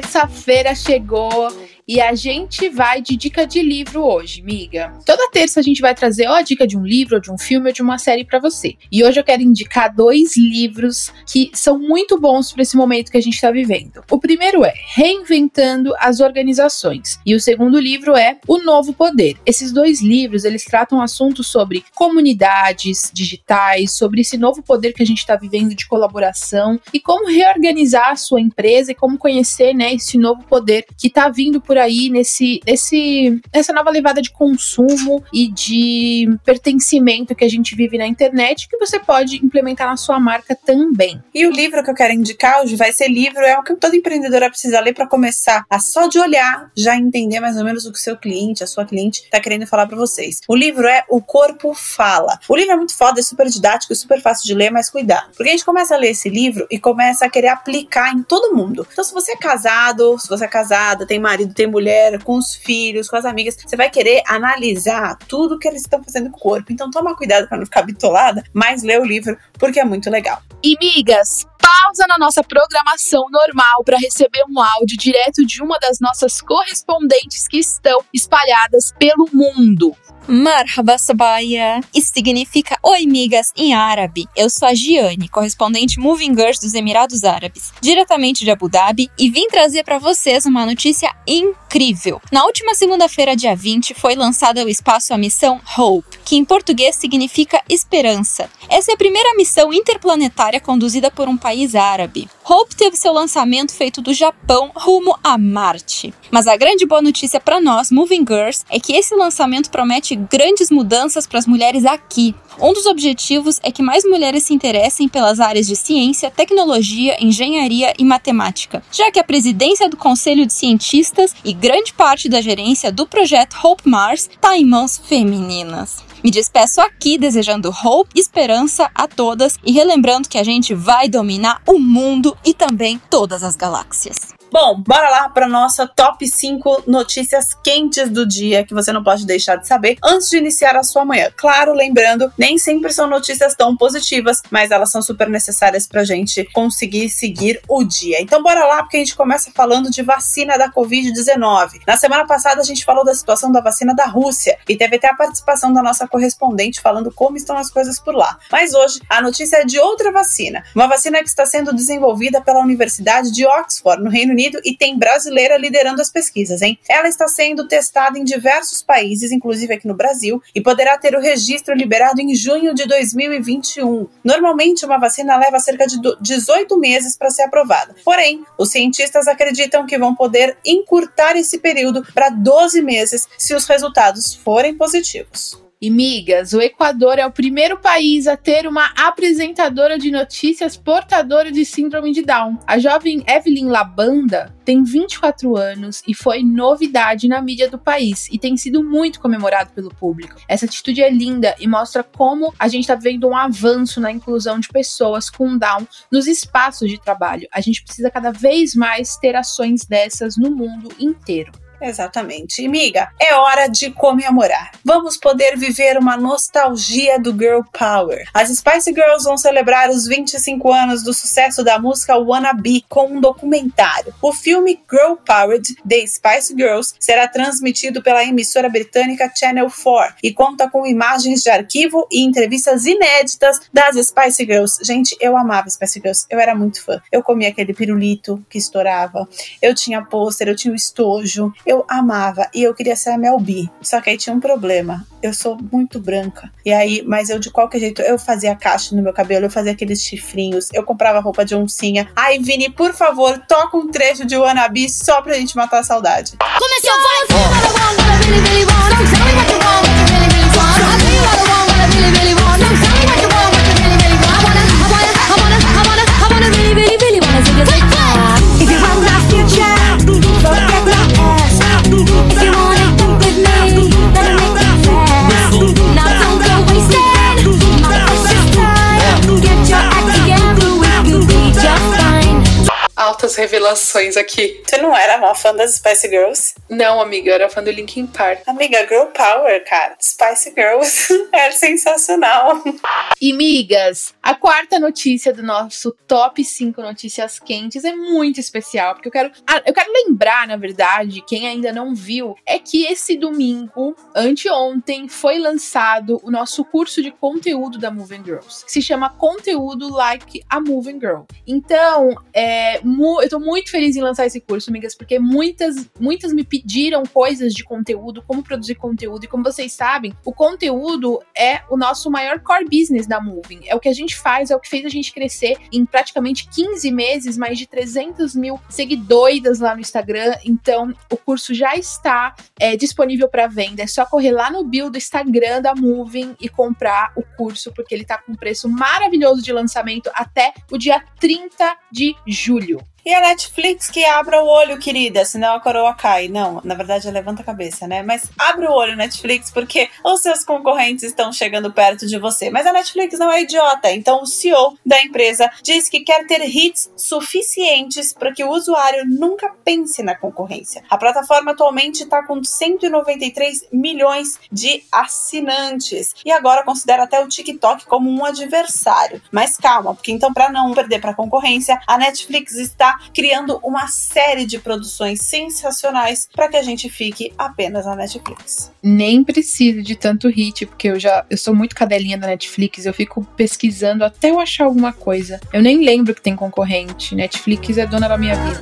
Terça-feira chegou e a gente vai de dica de livro hoje, miga. Toda terça a gente vai trazer ou a dica de um livro, ou de um filme, ou de uma série para você. E hoje eu quero indicar dois livros que são muito bons para esse momento que a gente está vivendo. O primeiro é Reinventando as Organizações e o segundo livro é O Novo Poder. Esses dois livros eles tratam assuntos sobre comunidades digitais, sobre esse novo poder que a gente está vivendo de colaboração e como reorganizar a sua empresa e como conhecer, né, esse novo poder que está vindo por aí nesse, nesse, nessa nova levada de consumo e de pertencimento que a gente vive na internet, que você pode implementar na sua marca também. E o livro que eu quero indicar hoje vai ser livro, é o que toda empreendedora precisa ler para começar a só de olhar já entender mais ou menos o que o seu cliente, a sua cliente, está querendo falar para vocês. O livro é O Corpo Fala. O livro é muito foda, é super didático, super fácil de ler, mas cuidado. Porque a gente começa a ler esse livro e começa a querer aplicar em todo mundo. Então, se você é casado, se você é casada, tem marido, tem mulher, com os filhos, com as amigas, você vai querer analisar tudo que eles estão fazendo com o corpo. Então toma cuidado para não ficar bitolada, mas lê o livro porque é muito legal. E migas, pausa na nossa programação normal para receber um áudio direto de uma das nossas correspondentes que estão espalhadas pelo mundo. Marhaba Sabaya. Significa Oi, migas em árabe. Eu sou a Giane, correspondente Moving Girls dos Emirados Árabes, diretamente de Abu Dhabi, e vim trazer para vocês uma notícia incrível. Na última segunda-feira, dia 20, foi lançada ao espaço a missão Hope, que em português significa esperança. Essa é a primeira missão interplanetária conduzida por um país árabe. Hope teve seu lançamento feito do Japão rumo a Marte. Mas a grande boa notícia para nós, Moving Girls, é que esse lançamento promete grandes mudanças para as mulheres aqui. Um dos objetivos é que mais mulheres se interessem pelas áreas de ciência, tecnologia, engenharia e matemática, já que a presidência do Conselho de Cientistas e grande parte da gerência do projeto Hope Mars está em mãos femininas. Me despeço aqui desejando hope, esperança a todas e relembrando que a gente vai dominar o mundo e também todas as galáxias. Bom, bora lá para nossa top 5 notícias quentes do dia que você não pode deixar de saber antes de iniciar a sua manhã. Claro, lembrando, nem sempre são notícias tão positivas, mas elas são super necessárias pra gente conseguir seguir o dia. Então bora lá, porque a gente começa falando de vacina da Covid-19. Na semana passada a gente falou da situação da vacina da Rússia e teve até a participação da nossa correspondente falando como estão as coisas por lá. Mas hoje a notícia é de outra vacina, uma vacina que está sendo desenvolvida pela Universidade de Oxford, no Reino Unido, e tem brasileira liderando as pesquisas, hein? Ela está sendo testada em diversos países, inclusive aqui no Brasil, e poderá ter o registro liberado em junho de 2021. Normalmente, uma vacina leva cerca de 18 meses para ser aprovada. Porém, os cientistas acreditam que vão poder encurtar esse período para 12 meses se os resultados forem positivos. E migas, o Equador é o primeiro país a ter uma apresentadora de notícias portadora de síndrome de Down. A jovem Evelyn Labanda tem 24 anos e foi novidade na mídia do país e tem sido muito comemorado pelo público. Essa atitude é linda e mostra como a gente está vendo um avanço na inclusão de pessoas com Down nos espaços de trabalho. A gente precisa cada vez mais ter ações dessas no mundo inteiro. Exatamente. E, miga, é hora de comemorar. Vamos poder viver uma nostalgia do Girl Power. As Spice Girls vão celebrar os 25 anos do sucesso da música Wanna Be com um documentário. O filme Girl Powered The Spice Girls será transmitido pela emissora britânica Channel 4 e conta com imagens de arquivo e entrevistas inéditas das Spice Girls. Gente, eu amava Spice Girls, eu era muito fã. Eu comia aquele pirulito que estourava, eu tinha pôster, eu tinha o estojo, eu amava e eu queria ser a Mel B. Só que aí tinha um problema. Eu sou muito branca. E aí, mas eu de qualquer jeito, eu fazia caixa no meu cabelo, eu fazia aqueles chifrinhos, eu comprava roupa de oncinha. Ai, Vini, por favor, toca um trecho de Wannabe só pra gente matar a saudade. Começou, vai! Revelações aqui. Você não era uma fã das Spice Girls? Não, amiga, eu era fã do Linkin Park. Amiga, Girl Power, cara. Spice Girls é sensacional. E, migas, a quarta notícia do nosso top 5 notícias quentes é muito especial, porque eu quero, ah, eu quero lembrar, na verdade, quem ainda não viu, é que esse domingo, anteontem, foi lançado o nosso curso de conteúdo da Moving Girls, que se chama Conteúdo Like a Moving Girl. Então, é, eu tô muito feliz em lançar esse curso, amigas, porque muitas, muitas me pediram coisas de conteúdo, como produzir conteúdo, e como vocês sabem, o conteúdo é o nosso maior core business da Moving. É o que a gente faz, é o que fez a gente crescer em praticamente 15 meses, mais de 300 mil seguidores lá no Instagram. Então, o curso já está é, disponível para venda. É só correr lá no bio do Instagram da Moving e comprar o curso, porque ele tá com preço maravilhoso de lançamento até o dia 30 de julho. E a Netflix que abra o olho, querida, senão a coroa cai. Não, na verdade, levanta a cabeça, né? Mas abre o olho, Netflix, porque os seus concorrentes estão chegando perto de você. Mas a Netflix não é idiota, então o CEO da empresa diz que quer ter hits suficientes para que o usuário nunca pense na concorrência. A plataforma atualmente está com 193 milhões de assinantes e agora considera até o TikTok como um adversário. Mas calma, porque então, para não perder para a concorrência, a Netflix está criando uma série de produções sensacionais para que a gente fique apenas na Netflix. Nem preciso de tanto hit, porque eu já eu sou muito cadelinha da Netflix, eu fico pesquisando até eu achar alguma coisa. Eu nem lembro que tem concorrente. Netflix é dona da minha vida.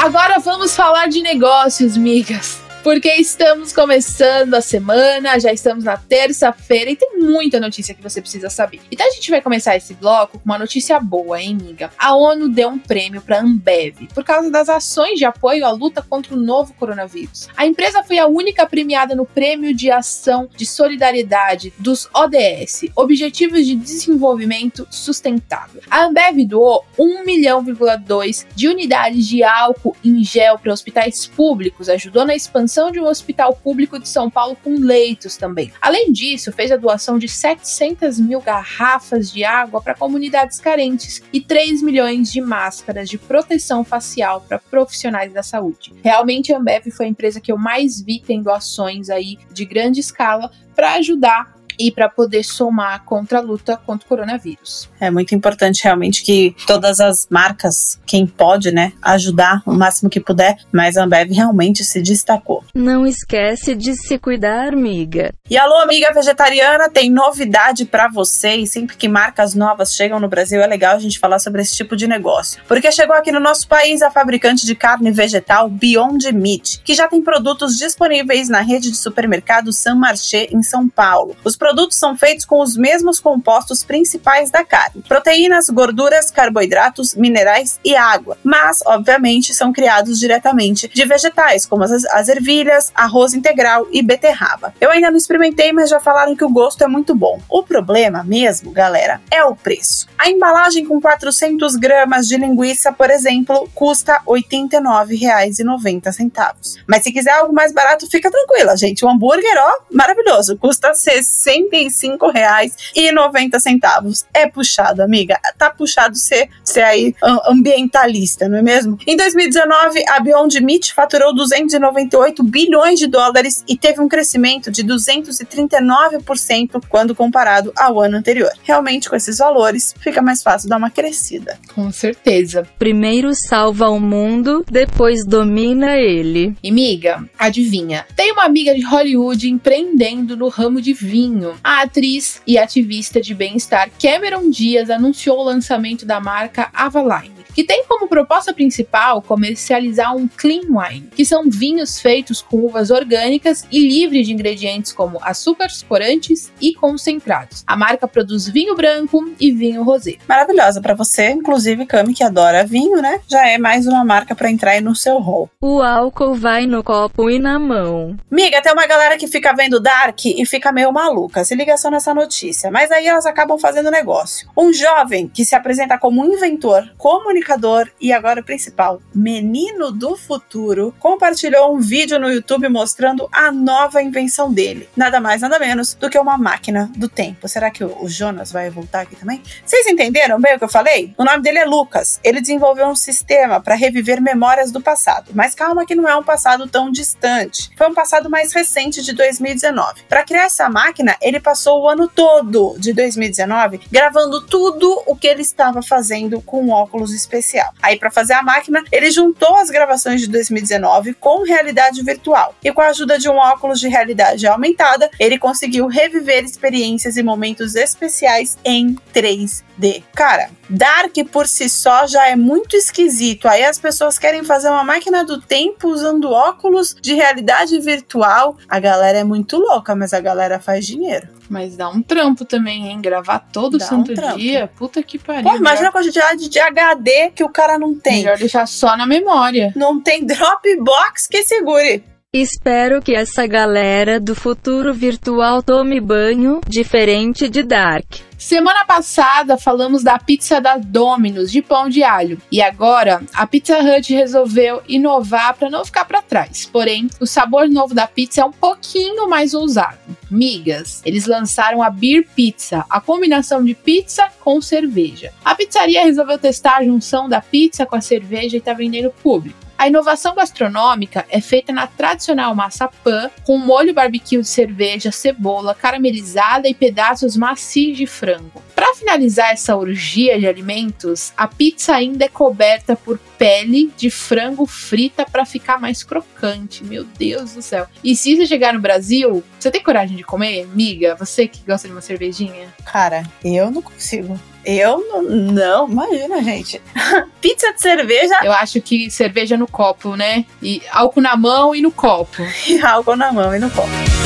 Agora vamos falar de negócios, migas porque estamos começando a semana, já estamos na terça-feira e tem muita notícia que você precisa saber. Então a gente vai começar esse bloco com uma notícia boa, hein, amiga? A ONU deu um prêmio para Ambev por causa das ações de apoio à luta contra o novo coronavírus. A empresa foi a única premiada no Prêmio de Ação de Solidariedade dos ODS, Objetivos de Desenvolvimento Sustentável. A Ambev doou 1 milhão,2 de unidades de álcool em gel para hospitais públicos, ajudou na expansão doação de um hospital público de São Paulo com leitos também. Além disso, fez a doação de 700 mil garrafas de água para comunidades carentes e 3 milhões de máscaras de proteção facial para profissionais da saúde. Realmente, a Ambev foi a empresa que eu mais vi tendo ações aí de grande escala para ajudar e para poder somar contra a luta contra o coronavírus. É muito importante realmente que todas as marcas, quem pode, né, ajudar o máximo que puder, mas a Ambev realmente se destacou. Não esquece de se cuidar, amiga. E alô, amiga vegetariana, tem novidade para você e sempre que marcas novas chegam no Brasil é legal a gente falar sobre esse tipo de negócio. Porque chegou aqui no nosso país a fabricante de carne vegetal Beyond Meat, que já tem produtos disponíveis na rede de supermercado San Marché em São Paulo. Os produtos são feitos com os mesmos compostos principais da carne: proteínas, gorduras, carboidratos, minerais e água. Mas, obviamente, são criados diretamente de vegetais, como as, as ervilhas, arroz integral e beterraba. Eu ainda não experimentei, mas já falaram que o gosto é muito bom. O problema mesmo, galera, é o preço. A embalagem com 400 gramas de linguiça, por exemplo, custa R$ 89,90. Mas se quiser algo mais barato, fica tranquila, gente. O hambúrguer, ó, maravilhoso, custa 60 R$ reais e 90 centavos. É puxado, amiga. Tá puxado ser, ser aí ambientalista, não é mesmo? Em 2019, a Beyond Meat faturou 298 bilhões de dólares e teve um crescimento de 239% quando comparado ao ano anterior. Realmente, com esses valores, fica mais fácil dar uma crescida. Com certeza. Primeiro salva o mundo, depois domina ele. E miga, adivinha? Tem uma amiga de Hollywood empreendendo no ramo de vinho a atriz e ativista de bem-estar Cameron Diaz anunciou o lançamento da marca Avaline que tem como proposta principal comercializar um clean wine, que são vinhos feitos com uvas orgânicas e livres de ingredientes como açúcares, corantes e concentrados. A marca produz vinho branco e vinho rosé. Maravilhosa para você, inclusive Cami que adora vinho, né? Já é mais uma marca para entrar aí no seu hall. O álcool vai no copo e na mão. Miga, tem uma galera que fica vendo Dark e fica meio maluca poucas se ligação nessa notícia, mas aí elas acabam fazendo negócio. Um jovem que se apresenta como inventor, comunicador e agora principal, menino do futuro, compartilhou um vídeo no YouTube mostrando a nova invenção dele. Nada mais, nada menos do que uma máquina do tempo. Será que o Jonas vai voltar aqui também? Vocês entenderam bem o que eu falei? O nome dele é Lucas. Ele desenvolveu um sistema para reviver memórias do passado. Mas calma que não é um passado tão distante. Foi um passado mais recente de 2019. Para criar essa máquina, ele passou o ano todo de 2019 gravando tudo o que ele estava fazendo com um óculos especial. Aí para fazer a máquina, ele juntou as gravações de 2019 com realidade virtual. E com a ajuda de um óculos de realidade aumentada, ele conseguiu reviver experiências e momentos especiais em 3D. Cara, Dark por si só já é muito esquisito. Aí as pessoas querem fazer uma máquina do tempo usando óculos de realidade virtual. A galera é muito louca, mas a galera faz dinheiro. Mas dá um trampo também, hein? Gravar todo Dá santo um dia. Puta que pariu. Pô, imagina a quantidade de HD que o cara não tem. Melhor deixar só na memória. Não tem Dropbox que segure. Espero que essa galera do futuro virtual tome banho, diferente de Dark. Semana passada falamos da pizza da Domino's de pão de alho e agora a Pizza Hut resolveu inovar para não ficar para trás. Porém, o sabor novo da pizza é um pouquinho mais ousado. Migas, eles lançaram a Beer Pizza, a combinação de pizza com cerveja. A pizzaria resolveu testar a junção da pizza com a cerveja e está vendendo público. A inovação gastronômica é feita na tradicional massa pan, com molho barbecue de cerveja, cebola caramelizada e pedaços macios de frango. Para finalizar essa orgia de alimentos, a pizza ainda é coberta por pele de frango frita para ficar mais crocante. Meu Deus do céu. E se você chegar no Brasil, você tem coragem de comer, miga? Você que gosta de uma cervejinha? Cara, eu não consigo. Eu não, não imagina, gente. Pizza de cerveja Eu acho que cerveja no copo, né? E álcool na mão e no copo. e álcool na mão e no copo.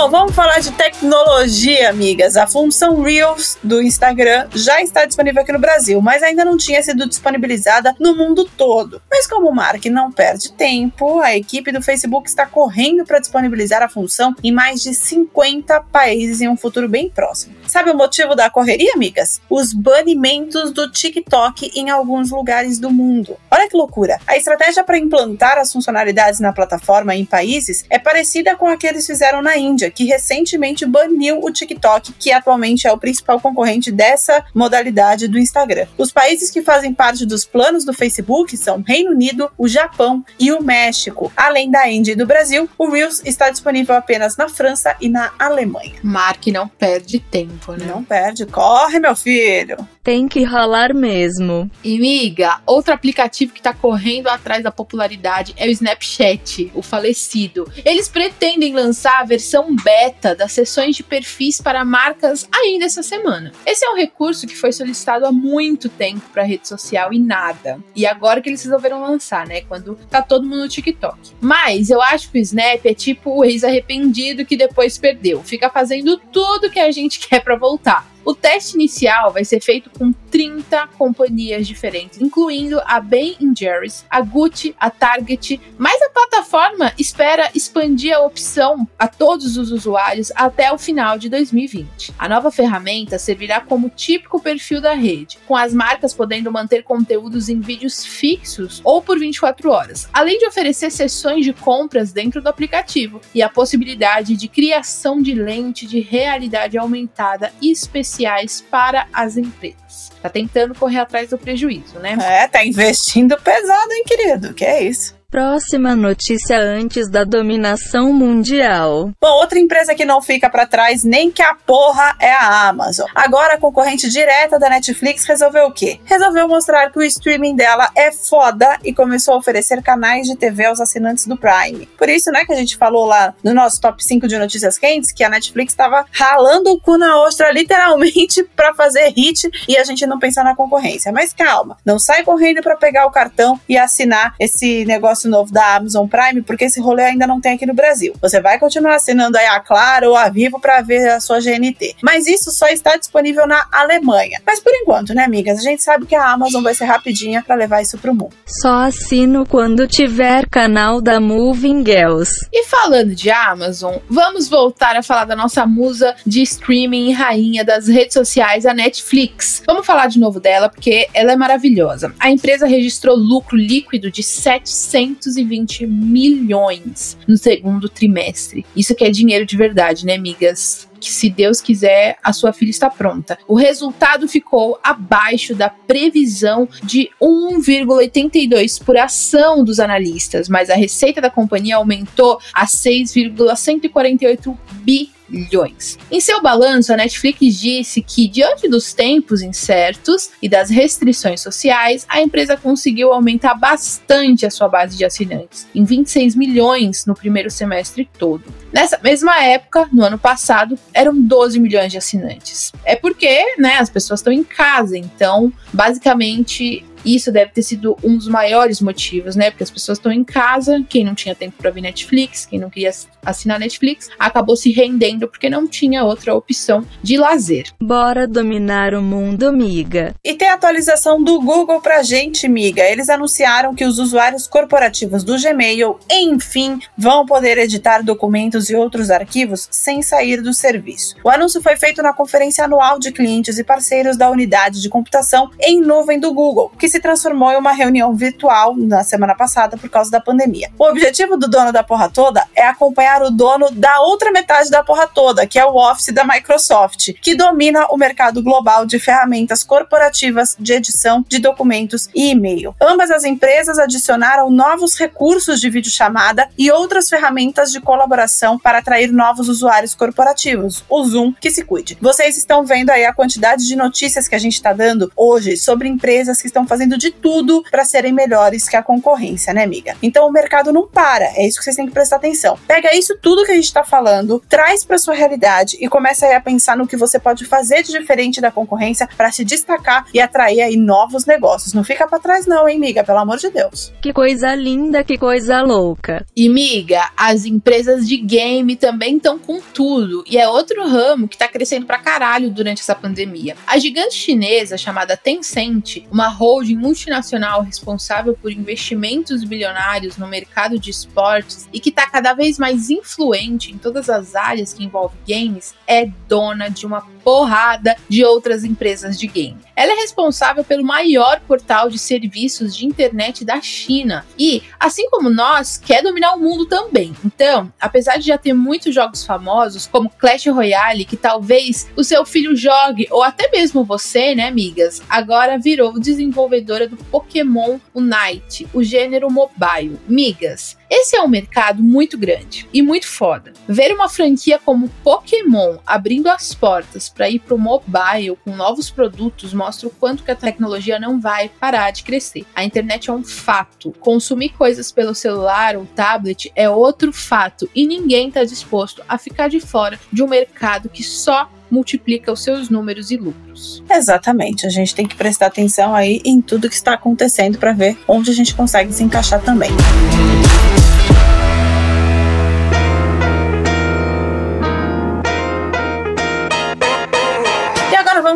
Bom, vamos falar de tecnologia, amigas. A função Reels do Instagram já está disponível aqui no Brasil, mas ainda não tinha sido disponibilizada no mundo todo. Mas como o Mark não perde tempo, a equipe do Facebook está correndo para disponibilizar a função em mais de 50 países em um futuro bem próximo. Sabe o motivo da correria, amigas? Os banimentos do TikTok em alguns lugares do mundo. Olha que loucura! A estratégia para implantar as funcionalidades na plataforma em países é parecida com a que eles fizeram na Índia, que recentemente baniu o TikTok, que atualmente é o principal concorrente dessa modalidade do Instagram. Os países que fazem parte dos planos do Facebook são Reino Unido, o Japão e o México. Além da Índia e do Brasil, o Reels está disponível apenas na França e na Alemanha. Mark não perde tempo, né? Não perde, corre, meu filho! Tem que ralar mesmo. E miga, outro aplicativo que tá correndo atrás da popularidade é o Snapchat, o falecido. Eles pretendem lançar a versão beta das sessões de perfis para marcas ainda essa semana. Esse é um recurso que foi solicitado há muito tempo para rede social e nada. E agora que eles resolveram lançar, né? Quando tá todo mundo no TikTok. Mas eu acho que o Snap é tipo o ex-arrependido que depois perdeu. Fica fazendo tudo que a gente quer para voltar. O teste inicial vai ser feito com 30 companhias diferentes, incluindo a Ben Jerry's, a Gucci, a Target, mas a plataforma espera expandir a opção a todos os usuários até o final de 2020. A nova ferramenta servirá como típico perfil da rede, com as marcas podendo manter conteúdos em vídeos fixos ou por 24 horas, além de oferecer sessões de compras dentro do aplicativo e a possibilidade de criação de lente de realidade aumentada específica para as empresas. Tá tentando correr atrás do prejuízo, né? É, tá investindo pesado, hein, querido? Que é isso? Próxima notícia antes da dominação mundial. Bom, outra empresa que não fica para trás nem que a porra é a Amazon. Agora a concorrente direta da Netflix resolveu o quê? Resolveu mostrar que o streaming dela é foda e começou a oferecer canais de TV aos assinantes do Prime. Por isso, né, que a gente falou lá no nosso top 5 de notícias quentes que a Netflix estava ralando o cu na ostra literalmente para fazer hit e a gente não pensar na concorrência. Mas calma, não sai correndo para pegar o cartão e assinar esse negócio negócio novo da Amazon Prime, porque esse rolê ainda não tem aqui no Brasil. Você vai continuar assinando aí a Claro ou a Vivo para ver a sua GNT. Mas isso só está disponível na Alemanha. Mas por enquanto, né, amigas? A gente sabe que a Amazon vai ser rapidinha para levar isso pro mundo. Só assino quando tiver canal da Moving Girls. E falando de Amazon, vamos voltar a falar da nossa musa de streaming e rainha das redes sociais, a Netflix. Vamos falar de novo dela porque ela é maravilhosa. A empresa registrou lucro líquido de 720 milhões no segundo trimestre. Isso que é dinheiro de verdade, né, amigas? que, se Deus quiser, a sua filha está pronta. O resultado ficou abaixo da previsão de 1,82 por ação dos analistas, mas a receita da companhia aumentou a 6,148 bilhões bilhões. Em seu balanço, a Netflix disse que, diante dos tempos incertos e das restrições sociais, a empresa conseguiu aumentar bastante a sua base de assinantes, em 26 milhões no primeiro semestre todo. Nessa mesma época, no ano passado, eram 12 milhões de assinantes. É porque, né, as pessoas estão em casa, então, basicamente, isso deve ter sido um dos maiores motivos, né? Porque as pessoas estão em casa, quem não tinha tempo para ver Netflix, quem não queria assinar Netflix, acabou se rendendo porque não tinha outra opção de lazer. Bora dominar o mundo, miga. E tem a atualização do Google pra gente, miga. Eles anunciaram que os usuários corporativos do Gmail, enfim, vão poder editar documentos e outros arquivos sem sair do serviço. O anúncio foi feito na conferência anual de clientes e parceiros da unidade de computação em nuvem do Google, que se transformou em uma reunião virtual na semana passada por causa da pandemia. O objetivo do dono da porra toda é acompanhar o dono da outra metade da porra toda, que é o Office da Microsoft, que domina o mercado global de ferramentas corporativas de edição de documentos e e-mail. Ambas as empresas adicionaram novos recursos de videochamada e outras ferramentas de colaboração para atrair novos usuários corporativos. O Zoom que se cuide. Vocês estão vendo aí a quantidade de notícias que a gente está dando hoje sobre empresas que estão fazendo fazendo de tudo para serem melhores que a concorrência, né, amiga? Então o mercado não para, é isso que vocês têm que prestar atenção. Pega isso tudo que a gente tá falando, traz para sua realidade e começa aí a pensar no que você pode fazer de diferente da concorrência para se destacar e atrair aí novos negócios. Não fica para trás não, hein, amiga? Pelo amor de Deus. Que coisa linda, que coisa louca. E miga, as empresas de game também estão com tudo e é outro ramo que tá crescendo pra caralho durante essa pandemia. A gigante chinesa chamada Tencent, uma holding multinacional responsável por investimentos bilionários no mercado de esportes e que está cada vez mais influente em todas as áreas que envolvem games, é dona de uma porrada de outras empresas de game. Ela é responsável pelo maior portal de serviços de internet da China e, assim como nós, quer dominar o mundo também. Então, apesar de já ter muitos jogos famosos, como Clash Royale, que talvez o seu filho jogue, ou até mesmo você, né, amigas, agora virou desenvolvedora do Pokémon Unite, o gênero mobile. Migas, esse é um mercado muito grande e muito foda. Ver uma franquia como Pokémon abrindo as portas para ir pro mobile com novos produtos mostra o quanto que a tecnologia não vai parar de crescer. A internet é um fato. Consumir coisas pelo celular ou tablet é outro fato e ninguém está disposto a ficar de fora de um mercado que só multiplica os seus números e lucros. Exatamente, a gente tem que prestar atenção aí em tudo que está acontecendo para ver onde a gente consegue se encaixar também.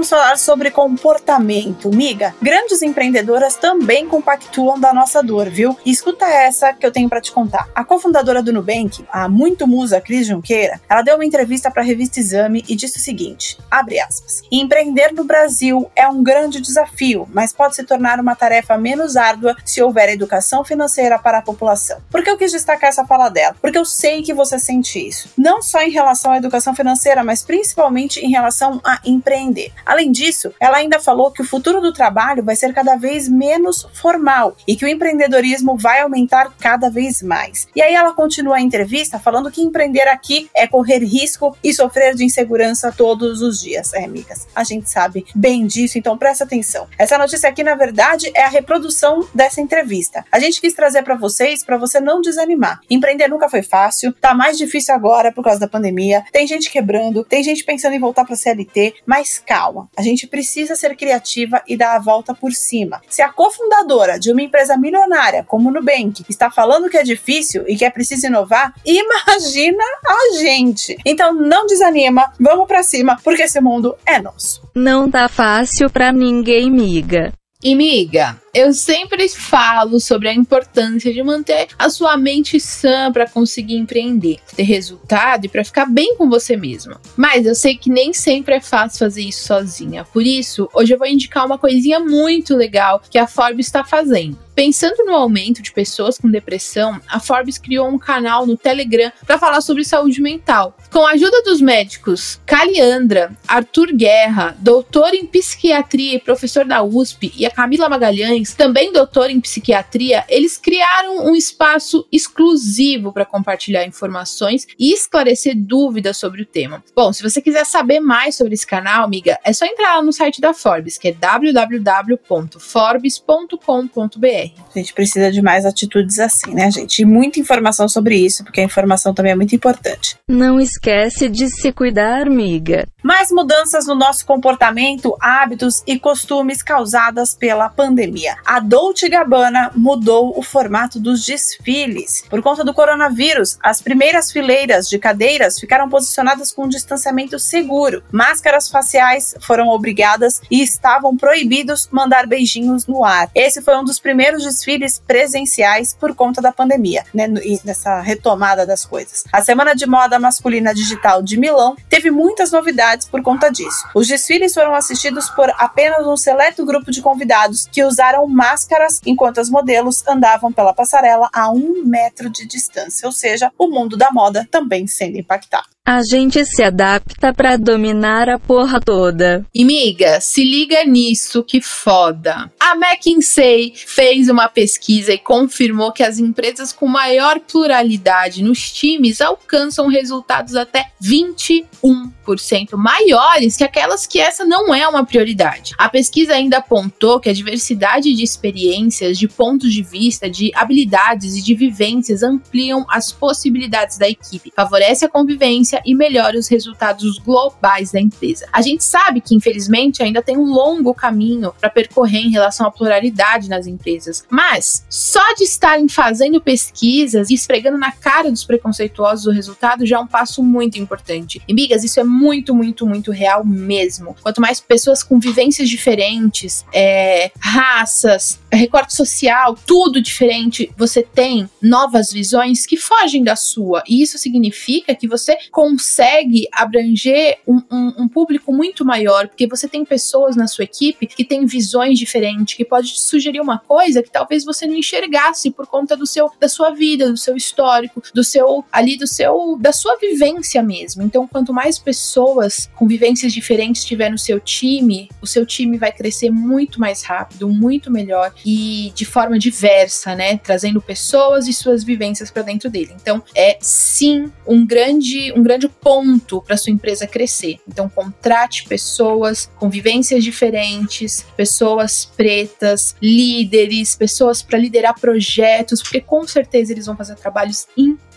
Vamos falar sobre comportamento. Miga, grandes empreendedoras também compactuam da nossa dor, viu? E escuta essa que eu tenho para te contar. A cofundadora do Nubank, a muito musa Cris Junqueira, ela deu uma entrevista para a revista Exame e disse o seguinte: abre aspas. Empreender no Brasil é um grande desafio, mas pode se tornar uma tarefa menos árdua se houver educação financeira para a população. Por que eu quis destacar essa fala dela? Porque eu sei que você sente isso. Não só em relação à educação financeira, mas principalmente em relação a empreender. Além disso, ela ainda falou que o futuro do trabalho vai ser cada vez menos formal e que o empreendedorismo vai aumentar cada vez mais. E aí ela continua a entrevista falando que empreender aqui é correr risco e sofrer de insegurança todos os dias. É, amigas, a gente sabe bem disso, então presta atenção. Essa notícia aqui, na verdade, é a reprodução dessa entrevista. A gente quis trazer para vocês para você não desanimar. Empreender nunca foi fácil, tá mais difícil agora por causa da pandemia. Tem gente quebrando, tem gente pensando em voltar para CLT, mas calma A gente precisa ser criativa e dar a volta por cima. Se a cofundadora de uma empresa milionária como o Nubank está falando que é difícil e que é preciso inovar, imagina a gente. Então não desanima, vamos para cima, porque esse mundo é nosso. Não tá fácil pra ninguém, miga. E miga, eu sempre falo sobre a importância de manter a sua mente sã para conseguir empreender, ter resultado e para ficar bem com você mesma. Mas eu sei que nem sempre é fácil fazer isso sozinha. Por isso, hoje eu vou indicar uma coisinha muito legal que a Forbes está fazendo. Pensando no aumento de pessoas com depressão, a Forbes criou um canal no Telegram para falar sobre saúde mental. Com a ajuda dos médicos Caliandra, Arthur Guerra, doutor em psiquiatria e professor da USP, e a Camila Magalhães, também doutor em psiquiatria, eles criaram um espaço exclusivo para compartilhar informações e esclarecer dúvidas sobre o tema. Bom, se você quiser saber mais sobre esse canal, amiga, é só entrar lá no site da Forbes, que é www.forbes.com.br. A gente precisa de mais atitudes assim, né, gente? E muita informação sobre isso, porque a informação também é muito importante. Não esquece de se cuidar, miga. Mais mudanças no nosso comportamento, hábitos e costumes causadas pela pandemia. A Dolce Gabbana mudou o formato dos desfiles. Por conta do coronavírus, as primeiras fileiras de cadeiras ficaram posicionadas com um distanciamento seguro. Máscaras faciais foram obrigadas e estavam proibidos mandar beijinhos no ar. Esse foi um dos primeiros primeiros desfiles presenciais por conta da pandemia, né? Nessa retomada das coisas. A Semana de Moda Masculina Digital de Milão teve muitas novidades por conta disso. Os desfiles foram assistidos por apenas um seleto grupo de convidados que usaram máscaras enquanto as modelos andavam pela passarela a um metro de distância, ou seja, o mundo da moda também sendo impactado. A gente se adapta pra dominar a porra toda. E miga, se liga nisso, que foda. A McKinsey fez uma pesquisa e confirmou que as empresas com maior pluralidade nos times alcançam resultados até 21% maiores que aquelas que essa não é uma prioridade. A pesquisa ainda apontou que a diversidade de experiências, de pontos de vista, de habilidades e de vivências ampliam as possibilidades da equipe, favorece a convivência e melhore os resultados globais da empresa. A gente sabe que, infelizmente, ainda tem um longo caminho para percorrer em relação à pluralidade nas empresas, mas só de estarem fazendo pesquisas e esfregando na cara dos preconceituosos o resultado já é um passo muito importante. E, migas, isso é muito, muito, muito real mesmo. Quanto mais pessoas com vivências diferentes, é, raças, recorte social, tudo diferente, você tem novas visões que fogem da sua. E isso significa que você consegue abranger um, um, um, público muito maior, porque você tem pessoas na sua equipe que têm visões diferentes, que pode te sugerir uma coisa que talvez você não enxergasse por conta do seu da sua vida, do seu histórico, do seu ali do seu da sua vivência mesmo. Então, quanto mais pessoas com vivências diferentes tiver no seu time, o seu time vai crescer muito mais rápido, muito melhor e de forma diversa, né, trazendo pessoas e suas vivências para dentro dele. Então, é sim um grande um grande grande ponto para sua empresa crescer. Então, contrate pessoas com vivências diferentes, pessoas pretas, líderes, pessoas para liderar projetos, porque com certeza eles vão fazer trabalhos incríveis.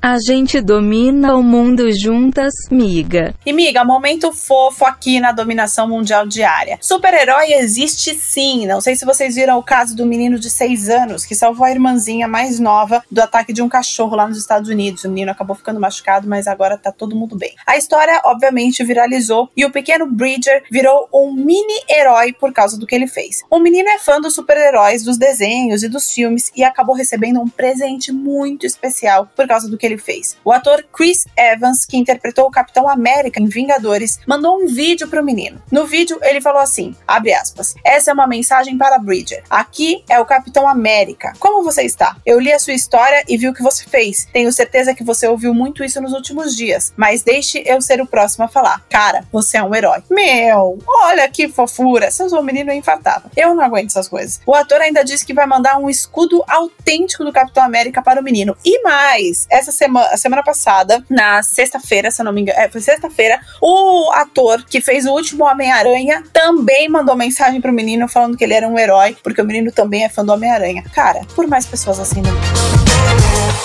A gente domina o mundo juntas, miga. E miga, momento fofo aqui na dominação mundial diária. Super-herói existe sim. Não sei se vocês viram o caso do menino de 6 anos que salvou a irmãzinha mais nova do ataque de um cachorro lá nos Estados Unidos. O menino acabou ficando machucado, mas agora tá todo mundo bem. A história, obviamente, viralizou e o pequeno Bridger virou um mini-herói por causa do que ele fez. O menino é fã dos super-heróis, dos desenhos e dos filmes e acabou recebendo um presente muito especial por causa do que ele fez. O ator Chris Evans, que interpretou o Capitão América em Vingadores, mandou um vídeo pro menino. No vídeo, ele falou assim: abre aspas. Essa é uma mensagem para Bridger. Aqui é o Capitão América. Como você está? Eu li a sua história e vi o que você fez. Tenho certeza que você ouviu muito isso nos últimos dias, mas deixe eu ser o próximo a falar. Cara, você é um herói. Meu, olha que fofura. Se eu sou um menino, eu infartava. Eu não aguento essas coisas. O ator ainda disse que vai mandar um escudo autêntico do Capitão América para o menino. E mais, essa semana, semana passada, na sexta-feira, se eu não me engano, é, foi sexta-feira, o ator que fez o último Homem-Aranha também mandou mensagem pro menino falando que ele era um herói, porque o menino também é fã do Homem-Aranha. Cara, por mais pessoas assim no mundo.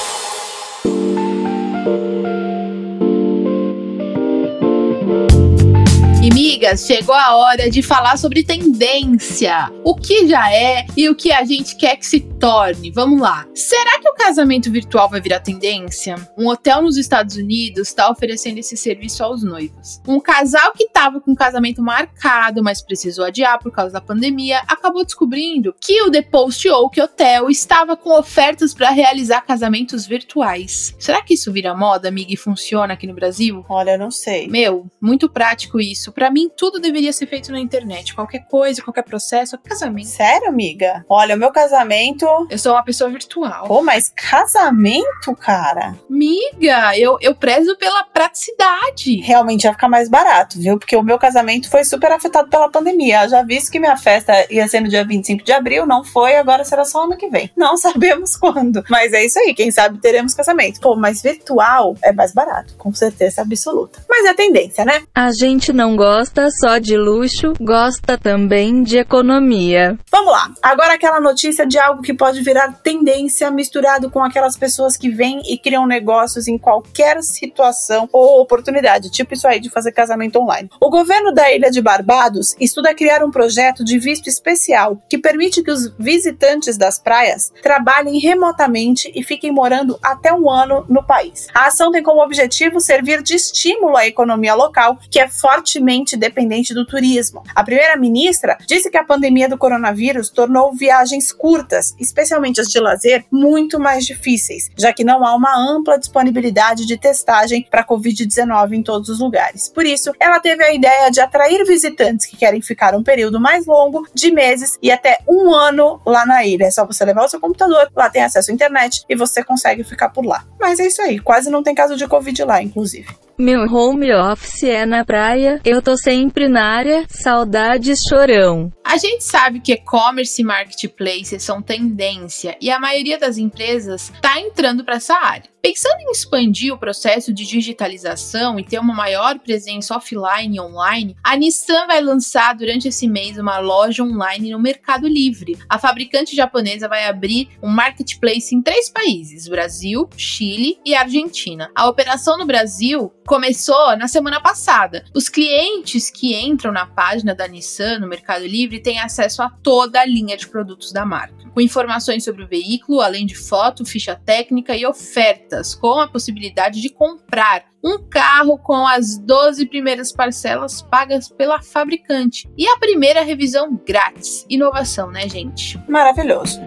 E Migas, chegou a hora de falar sobre tendência. O que já é e o que a gente quer que se torne. Vamos lá. Será que o casamento virtual vai virar tendência? Um hotel nos Estados Unidos está oferecendo esse serviço aos noivos. Um casal que estava com o casamento marcado, mas precisou adiar por causa da pandemia, acabou descobrindo que o The Post Oak Hotel estava com ofertas para realizar casamentos virtuais. Será que isso vira moda, amiga, e funciona aqui no Brasil? Olha, eu não sei. Meu, muito prático isso. Para mim, tudo deveria ser feito na internet. Qualquer coisa, qualquer processo, casamento. Sério, amiga? Olha, o meu casamento. Eu sou uma pessoa virtual. Pô, mas casamento, cara? Miga, eu, eu prezo pela praticidade. Realmente ia ficar mais barato, viu? Porque o meu casamento foi super afetado pela pandemia. Eu já visto que minha festa ia ser no dia 25 de abril, não foi, agora será só ano que vem. Não sabemos quando. Mas é isso aí, quem sabe teremos casamento. Pô, mas virtual é mais barato, com certeza absoluta. Mas é tendência, né? A gente não gosta só de luxo, gosta também de economia. Vamos lá. Agora aquela notícia de algo que pode virar tendência misturado com aquelas pessoas que vêm e criam negócios em qualquer situação ou oportunidade, tipo isso aí de fazer casamento online. O governo da ilha de Barbados estuda criar um projeto de visto especial que permite que os visitantes das praias trabalhem remotamente e fiquem morando até um ano no país. A ação tem como objetivo servir de estímulo à economia local, que é fortemente dependente do turismo. A primeira-ministra disse que a pandemia do coronavírus tornou viagens curtas, especialmente as de lazer, muito mais difíceis, já que não há uma ampla disponibilidade de testagem para Covid-19 em todos os lugares. Por isso, ela teve a ideia de atrair visitantes que querem ficar um período mais longo, de meses e até um ano lá na ilha. É só você levar o seu computador, lá tem acesso à internet e você consegue ficar por lá. Mas é isso aí, quase não tem caso de Covid lá, inclusive. Meu home office é na praia, eu tô sempre na área, saudades chorão. A gente sabe que e-commerce e marketplaces são tendência e a maioria das empresas está entrando para essa área. Pensando em expandir o processo de digitalização e ter uma maior presença offline e online, a Nissan vai lançar durante esse mês uma loja online no Mercado Livre. A fabricante japonesa vai abrir um marketplace em três países: Brasil, Chile e Argentina. A operação no Brasil começou na semana passada. Os clientes que entram na página da Nissan no Mercado Livre têm acesso a toda a linha de produtos da marca, com informações sobre o veículo, além de foto, ficha técnica e ofertas, com a possibilidade de comprar um carro com as 12 primeiras parcelas pagas pela fabricante e a primeira revisão grátis. Inovação, né, gente? Maravilhoso.